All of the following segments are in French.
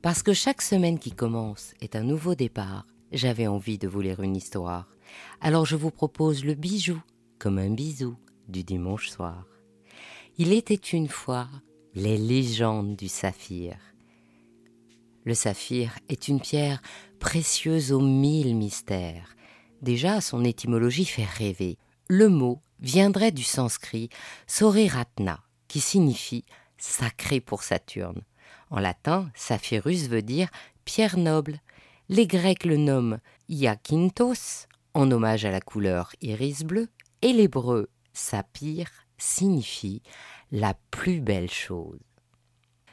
Parce que chaque semaine qui commence est un nouveau départ, j'avais envie de vous lire une histoire. Alors je vous propose le bijou, comme un bisou, du dimanche soir. Il était une fois les légendes du saphir. Le saphir est une pierre précieuse aux mille mystères. Déjà, son étymologie fait rêver. Le mot viendrait du sanskrit Soriratna, qui signifie sacré pour Saturne. En latin, saphirus veut dire pierre noble. Les Grecs le nomment iakintos, en hommage à la couleur iris bleu, et l'hébreu saphir signifie la plus belle chose.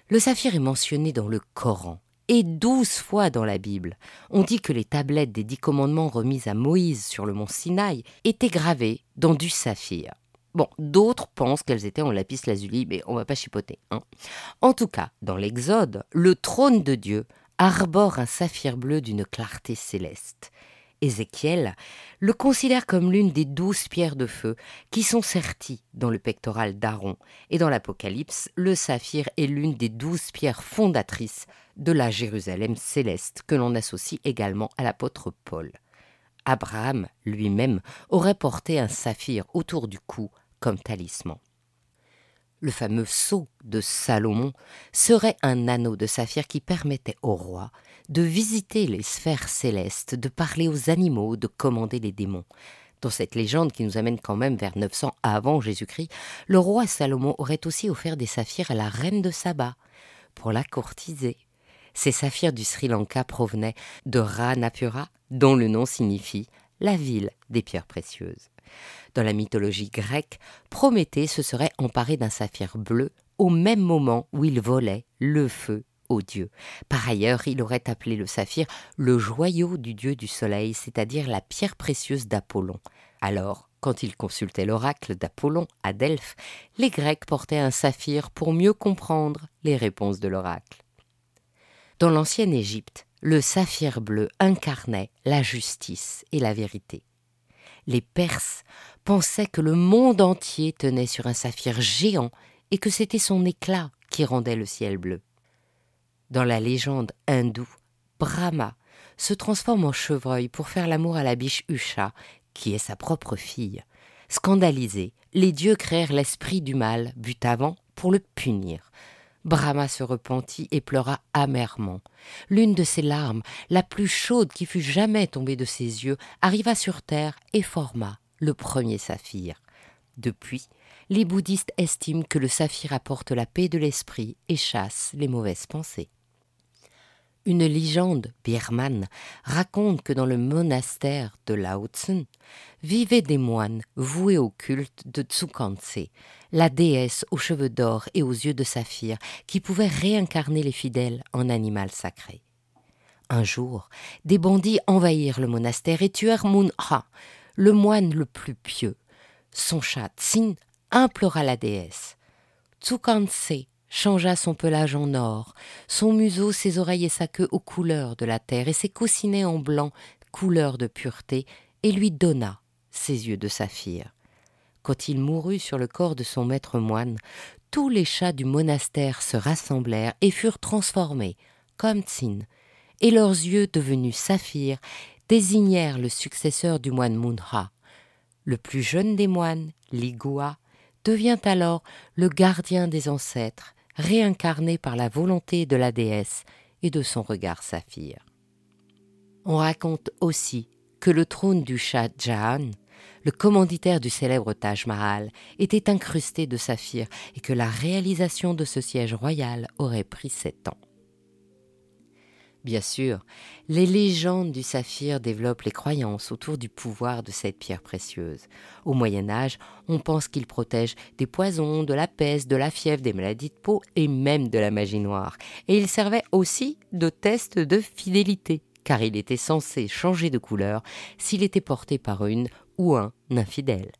Le saphir est mentionné dans le Coran et douze fois dans la Bible. On dit que les tablettes des dix commandements remises à Moïse sur le mont Sinaï étaient gravées dans du saphir. Bon, d'autres pensent qu'elles étaient en lapis lazuli, mais on va pas chipoter. Hein. En tout cas, dans l'Exode, le trône de Dieu arbore un saphir bleu d'une clarté céleste. Ézéchiel le considère comme l'une des douze pierres de feu qui sont serties dans le pectoral d'Aaron, et dans l'Apocalypse, le saphir est l'une des douze pierres fondatrices de la Jérusalem céleste que l'on associe également à l'apôtre Paul. Abraham lui-même aurait porté un saphir autour du cou comme talisman. Le fameux sceau de Salomon serait un anneau de saphir qui permettait au roi de visiter les sphères célestes, de parler aux animaux, de commander les démons. Dans cette légende qui nous amène quand même vers 900 avant Jésus-Christ, le roi Salomon aurait aussi offert des saphirs à la reine de Saba pour la courtiser. Ces saphirs du Sri Lanka provenaient de Ranapura, dont le nom signifie la ville des pierres précieuses. Dans la mythologie grecque, Prométhée se serait emparé d'un saphir bleu au même moment où il volait le feu au dieu. Par ailleurs, il aurait appelé le saphir le joyau du dieu du soleil, c'est-à-dire la pierre précieuse d'Apollon. Alors, quand il consultait l'oracle d'Apollon à Delphes, les Grecs portaient un saphir pour mieux comprendre les réponses de l'oracle. Dans l'ancienne Égypte, le saphir bleu incarnait la justice et la vérité. Les Perses pensaient que le monde entier tenait sur un saphir géant et que c'était son éclat qui rendait le ciel bleu. Dans la légende hindoue, Brahma se transforme en chevreuil pour faire l'amour à la biche Usha, qui est sa propre fille. Scandalisés, les dieux créèrent l'esprit du mal, but avant, pour le punir. Brahma se repentit et pleura amèrement. L'une de ses larmes, la plus chaude qui fût jamais tombée de ses yeux, arriva sur terre et forma le premier saphir. Depuis, les bouddhistes estiment que le saphir apporte la paix de l'esprit et chasse les mauvaises pensées. Une légende birmane raconte que dans le monastère de Lao Tsun vivaient des moines voués au culte de Tsukantse, la déesse aux cheveux d'or et aux yeux de saphir qui pouvait réincarner les fidèles en animal sacré. Un jour, des bandits envahirent le monastère et tuèrent Ha, le moine le plus pieux. Son chat Tsin implora la déesse. Tsukantse changea son pelage en or, son museau, ses oreilles et sa queue aux couleurs de la terre, et ses coussinets en blanc, couleur de pureté, et lui donna ses yeux de saphir. Quand il mourut sur le corps de son maître moine, tous les chats du monastère se rassemblèrent et furent transformés, comme Tsin, et leurs yeux devenus saphir désignèrent le successeur du moine Munha. Le plus jeune des moines, Ligua, devient alors le gardien des ancêtres réincarné par la volonté de la déesse et de son regard saphir. On raconte aussi que le trône du Shah Jahan, le commanditaire du célèbre Taj Mahal, était incrusté de saphir et que la réalisation de ce siège royal aurait pris sept ans. Bien sûr, les légendes du saphir développent les croyances autour du pouvoir de cette pierre précieuse. Au Moyen Âge, on pense qu'il protège des poisons, de la peste, de la fièvre, des maladies de peau et même de la magie noire. Et il servait aussi de test de fidélité, car il était censé changer de couleur s'il était porté par une ou un infidèle.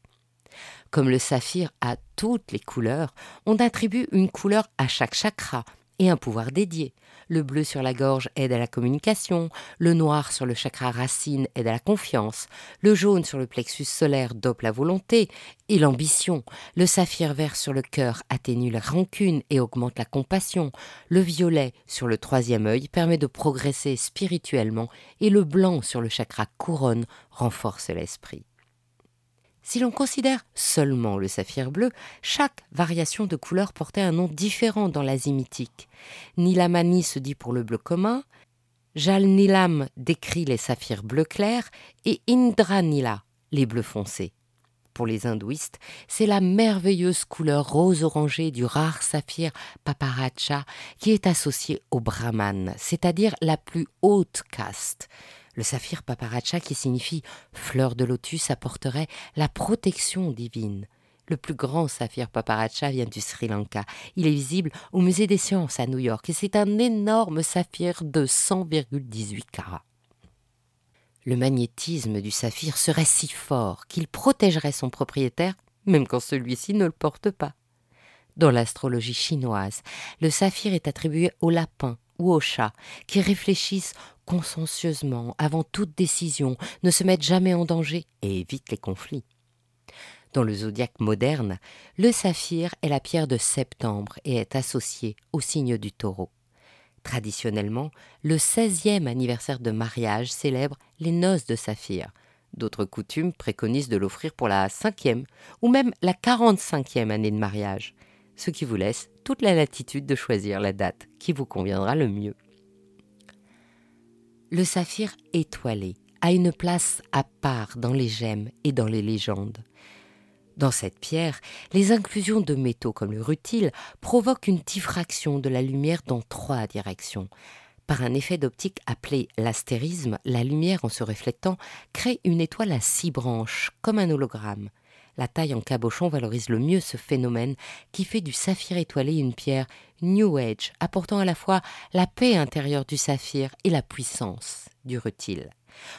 Comme le saphir a toutes les couleurs, on attribue une couleur à chaque chakra, et un pouvoir dédié. Le bleu sur la gorge aide à la communication, le noir sur le chakra racine aide à la confiance, le jaune sur le plexus solaire dope la volonté et l'ambition, le saphir vert sur le cœur atténue la rancune et augmente la compassion, le violet sur le troisième œil permet de progresser spirituellement et le blanc sur le chakra couronne renforce l'esprit. Si l'on considère seulement le saphir bleu, chaque variation de couleur portait un nom différent dans l'Asie mythique. Nilamani se dit pour le bleu commun, Jal Nilam décrit les saphirs bleu clair et Indranila les bleus foncés. Pour les hindouistes, c'est la merveilleuse couleur rose-orangée du rare saphir paparacha qui est associée au brahman, c'est-à-dire la plus haute caste. Le saphir paparacha, qui signifie fleur de lotus, apporterait la protection divine. Le plus grand saphir paparacha vient du Sri Lanka. Il est visible au Musée des sciences à New York et c'est un énorme saphir de 100,18 carats. Le magnétisme du saphir serait si fort qu'il protégerait son propriétaire même quand celui-ci ne le porte pas. Dans l'astrologie chinoise, le saphir est attribué au lapin ou au chat qui réfléchissent consciencieusement avant toute décision, ne se mettent jamais en danger et évitent les conflits. Dans le zodiaque moderne, le saphir est la pierre de septembre et est associé au signe du taureau. Traditionnellement, le 16e anniversaire de mariage célèbre les noces de saphir. D'autres coutumes préconisent de l'offrir pour la cinquième ou même la 45e année de mariage, ce qui vous laisse toute la latitude de choisir la date qui vous conviendra le mieux. Le saphir étoilé a une place à part dans les gemmes et dans les légendes. Dans cette pierre, les inclusions de métaux comme le rutile provoquent une diffraction de la lumière dans trois directions. Par un effet d'optique appelé l'astérisme, la lumière en se reflétant crée une étoile à six branches, comme un hologramme. La taille en cabochon valorise le mieux ce phénomène qui fait du saphir étoilé une pierre New Age, apportant à la fois la paix intérieure du saphir et la puissance du rutile.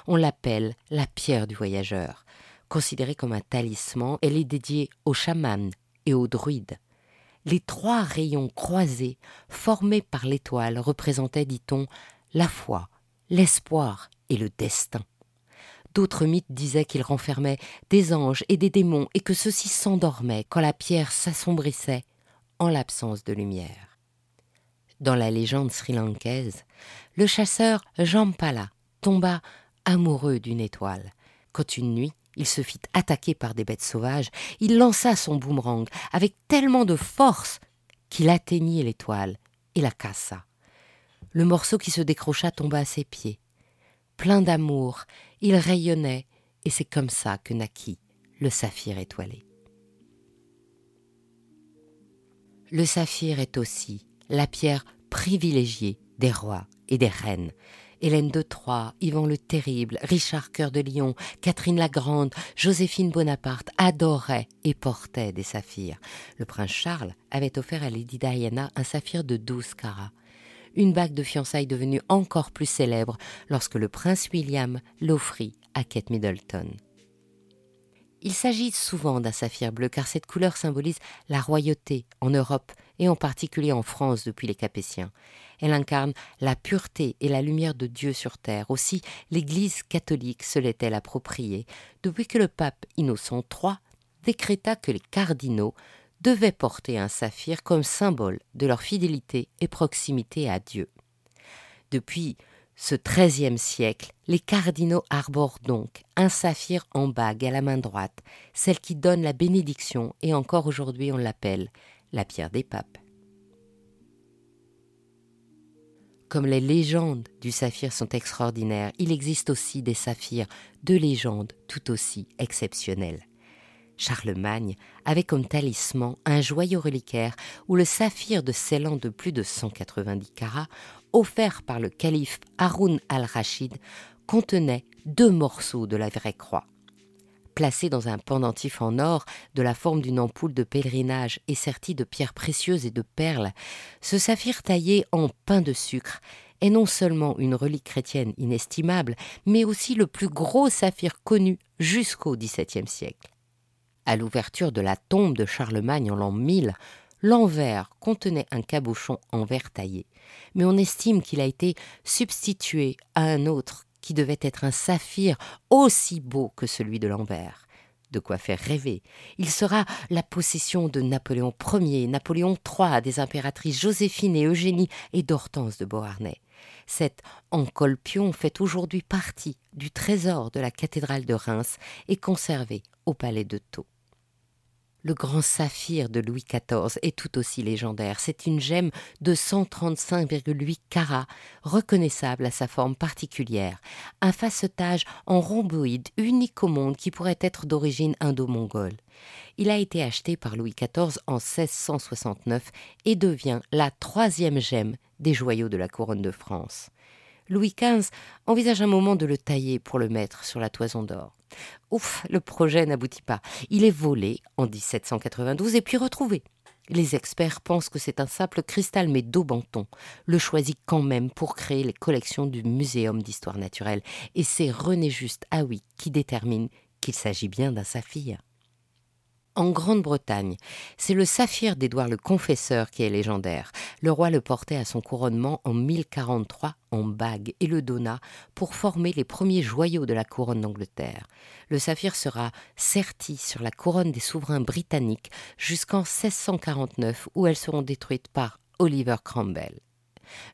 On l'appelle la pierre du voyageur. Considérée comme un talisman, elle est dédiée aux chamans et aux druides. Les trois rayons croisés formés par l'étoile représentaient, dit-on, la foi, l'espoir et le destin. D'autres mythes disaient qu'il renfermait des anges et des démons et que ceux-ci s'endormaient quand la pierre s'assombrissait en l'absence de lumière. Dans la légende sri-lankaise, le chasseur Jampala tomba amoureux d'une étoile. Quand une nuit, il se fit attaquer par des bêtes sauvages, il lança son boomerang avec tellement de force qu'il atteignit l'étoile et la cassa. Le morceau qui se décrocha tomba à ses pieds plein d'amour, il rayonnait, et c'est comme ça que naquit le saphir étoilé. Le saphir est aussi la pierre privilégiée des rois et des reines. Hélène de Troyes, Yvan le Terrible, Richard Cœur de Lion, Catherine la Grande, Joséphine Bonaparte adoraient et portaient des saphirs. Le prince Charles avait offert à Lady Diana un saphir de douze carats une bague de fiançailles devenue encore plus célèbre lorsque le prince William l'offrit à Kate Middleton. Il s'agit souvent d'un saphir bleu car cette couleur symbolise la royauté en Europe et en particulier en France depuis les Capétiens. Elle incarne la pureté et la lumière de Dieu sur terre. Aussi, l'Église catholique se l'est-elle appropriée depuis que le pape Innocent III décréta que les cardinaux devaient porter un saphir comme symbole de leur fidélité et proximité à Dieu. Depuis ce XIIIe siècle, les cardinaux arborent donc un saphir en bague à la main droite, celle qui donne la bénédiction, et encore aujourd'hui on l'appelle la pierre des papes. Comme les légendes du saphir sont extraordinaires, il existe aussi des saphirs de légendes tout aussi exceptionnels. Charlemagne avait comme talisman un joyau reliquaire où le saphir de Ceylan de plus de 190 carats, offert par le calife Haroun al-Rachid, contenait deux morceaux de la vraie croix. Placé dans un pendentif en or de la forme d'une ampoule de pèlerinage et serti de pierres précieuses et de perles, ce saphir taillé en pain de sucre est non seulement une relique chrétienne inestimable, mais aussi le plus gros saphir connu jusqu'au XVIIe siècle. À l'ouverture de la tombe de Charlemagne en l'an 1000, l'envers contenait un cabochon en verre taillé, mais on estime qu'il a été substitué à un autre qui devait être un saphir aussi beau que celui de l'envers de quoi faire rêver. Il sera la possession de Napoléon Ier, Napoléon III, des impératrices Joséphine et Eugénie et d'Hortense de Beauharnais. Cet encolpion fait aujourd'hui partie du trésor de la cathédrale de Reims et conservé au palais de Thau. Le grand saphir de Louis XIV est tout aussi légendaire. C'est une gemme de 135,8 carats, reconnaissable à sa forme particulière. Un facettage en rhomboïde unique au monde qui pourrait être d'origine indo-mongole. Il a été acheté par Louis XIV en 1669 et devient la troisième gemme des joyaux de la couronne de France. Louis XV envisage un moment de le tailler pour le mettre sur la toison d'or. Ouf, le projet n'aboutit pas. Il est volé en 1792 et puis retrouvé. Les experts pensent que c'est un simple cristal mais d'Aubenton, le choisit quand même pour créer les collections du Muséum d'histoire naturelle. Et c'est René Juste ah oui, qui détermine qu'il s'agit bien d'un saphir en Grande-Bretagne. C'est le saphir d'Édouard le Confesseur qui est légendaire. Le roi le portait à son couronnement en 1043 en bague et le donna pour former les premiers joyaux de la couronne d'Angleterre. Le saphir sera serti sur la couronne des souverains britanniques jusqu'en 1649 où elles seront détruites par Oliver Cromwell.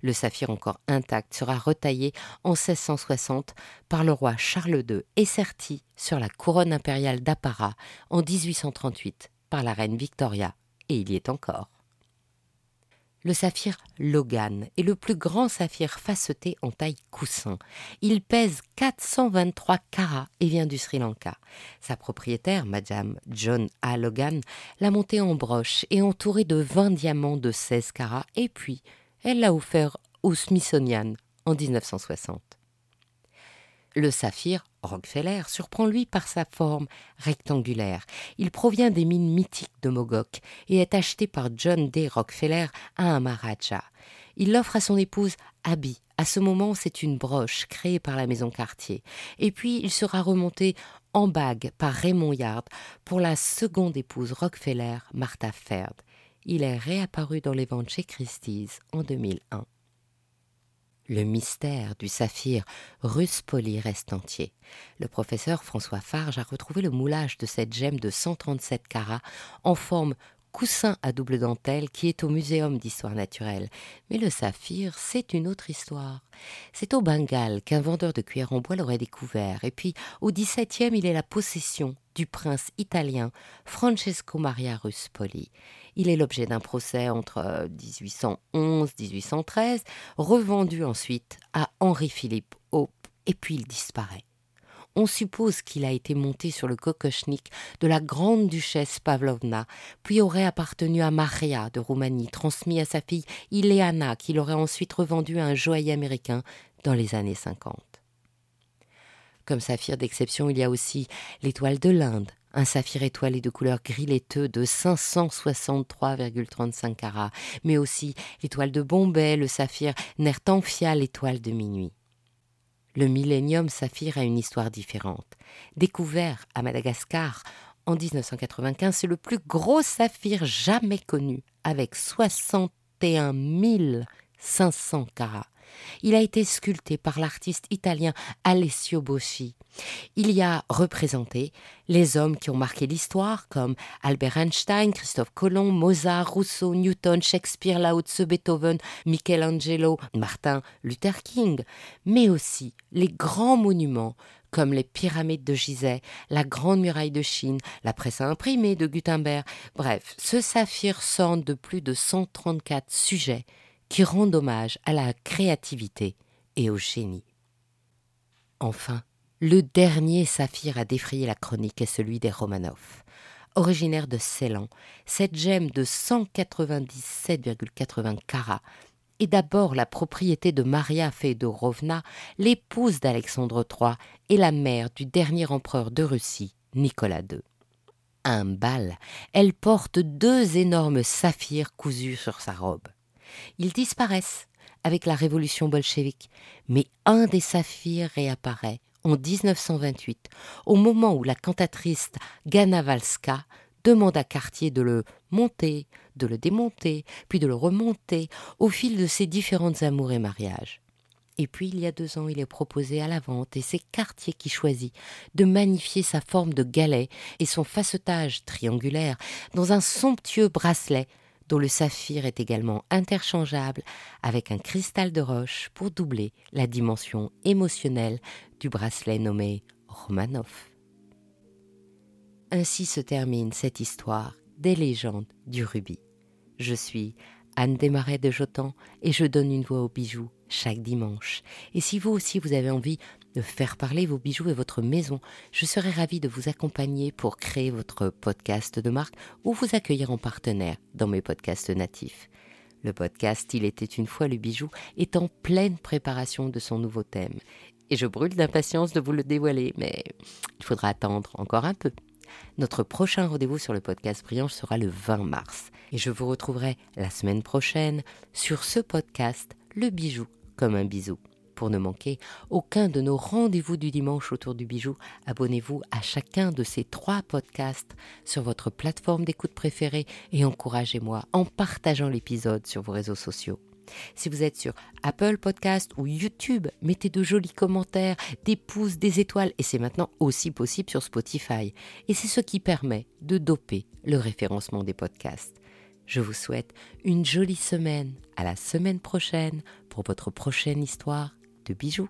Le saphir encore intact sera retaillé en 1660 par le roi Charles II et serti sur la couronne impériale d'Apparat en 1838 par la reine Victoria, et il y est encore. Le saphir Logan est le plus grand saphir faceté en taille coussin. Il pèse 423 carats et vient du Sri Lanka. Sa propriétaire, Madame John A. Logan, l'a monté en broche et entouré de 20 diamants de 16 carats et puis elle l'a offert au Smithsonian en 1960. Le saphir Rockefeller surprend lui par sa forme rectangulaire. Il provient des mines mythiques de Mogok et est acheté par John D. Rockefeller à un Maharaja. Il l'offre à son épouse Abby. À ce moment, c'est une broche créée par la maison Cartier. Et puis, il sera remonté en bague par Raymond Yard pour la seconde épouse Rockefeller, Martha Ferd il est réapparu dans les ventes chez Christie's en 2001. Le mystère du saphir russe poli reste entier. Le professeur François Farge a retrouvé le moulage de cette gemme de 137 carats en forme coussin à double dentelle qui est au Muséum d'histoire naturelle. Mais le saphir, c'est une autre histoire. C'est au Bengale qu'un vendeur de cuir en bois l'aurait découvert. Et puis, au XVIIe, il est la possession du prince italien Francesco Maria Ruspoli. Il est l'objet d'un procès entre 1811-1813, euh, revendu ensuite à Henri-Philippe Hope, et puis il disparaît. On suppose qu'il a été monté sur le kokochnik de la grande duchesse Pavlovna, puis aurait appartenu à Maria de Roumanie, transmis à sa fille Ileana, qui l'aurait ensuite revendu à un joaillier américain dans les années 50. Comme saphir d'exception, il y a aussi l'étoile de l'Inde, un saphir étoilé de couleur gris laiteux de 563,35 carats, mais aussi l'étoile de Bombay, le saphir Nertanfia, l'étoile de minuit. Le millénium saphir a une histoire différente. Découvert à Madagascar en 1995, c'est le plus gros saphir jamais connu, avec 61 500 carats. Il a été sculpté par l'artiste italien Alessio Boschi. Il y a représenté les hommes qui ont marqué l'histoire comme Albert Einstein, Christophe Colomb, Mozart, Rousseau, Newton, Shakespeare, Lao Tzu, Beethoven, Michelangelo, Martin Luther King, mais aussi les grands monuments comme les pyramides de Gizeh, la Grande Muraille de Chine, la presse imprimée de Gutenberg. Bref, ce saphir sonne de plus de 134 sujets qui rendent hommage à la créativité et au génie. Enfin, le dernier saphir à défrayer la chronique est celui des Romanov. Originaire de Ceylan, cette gemme de 197,80 carats est d'abord la propriété de Maria Fedorovna, l'épouse d'Alexandre III et la mère du dernier empereur de Russie, Nicolas II. un bal, elle porte deux énormes saphirs cousus sur sa robe. Ils disparaissent avec la révolution bolchevique, mais un des saphirs réapparaît en 1928, au moment où la cantatrice Gana Valska demande à Cartier de le monter, de le démonter, puis de le remonter au fil de ses différentes amours et mariages. Et puis, il y a deux ans, il est proposé à la vente et c'est Cartier qui choisit de magnifier sa forme de galet et son facettage triangulaire dans un somptueux bracelet dont le saphir est également interchangeable avec un cristal de roche pour doubler la dimension émotionnelle du bracelet nommé Romanov. Ainsi se termine cette histoire des légendes du rubis. Je suis Anne Desmarais de Jotan et je donne une voix aux bijoux chaque dimanche. Et si vous aussi vous avez envie de faire parler vos bijoux et votre maison, je serai ravie de vous accompagner pour créer votre podcast de marque ou vous accueillir en partenaire dans mes podcasts natifs. Le podcast Il était une fois le bijou est en pleine préparation de son nouveau thème. Et je brûle d'impatience de vous le dévoiler, mais il faudra attendre encore un peu. Notre prochain rendez-vous sur le podcast Brillant sera le 20 mars. Et je vous retrouverai la semaine prochaine sur ce podcast, Le bijou comme un bisou. Pour ne manquer aucun de nos rendez-vous du dimanche autour du bijou, abonnez-vous à chacun de ces trois podcasts sur votre plateforme d'écoute préférée et encouragez-moi en partageant l'épisode sur vos réseaux sociaux. Si vous êtes sur Apple Podcast ou YouTube, mettez de jolis commentaires, des pouces, des étoiles et c'est maintenant aussi possible sur Spotify. Et c'est ce qui permet de doper le référencement des podcasts. Je vous souhaite une jolie semaine. À la semaine prochaine pour votre prochaine histoire de bijoux.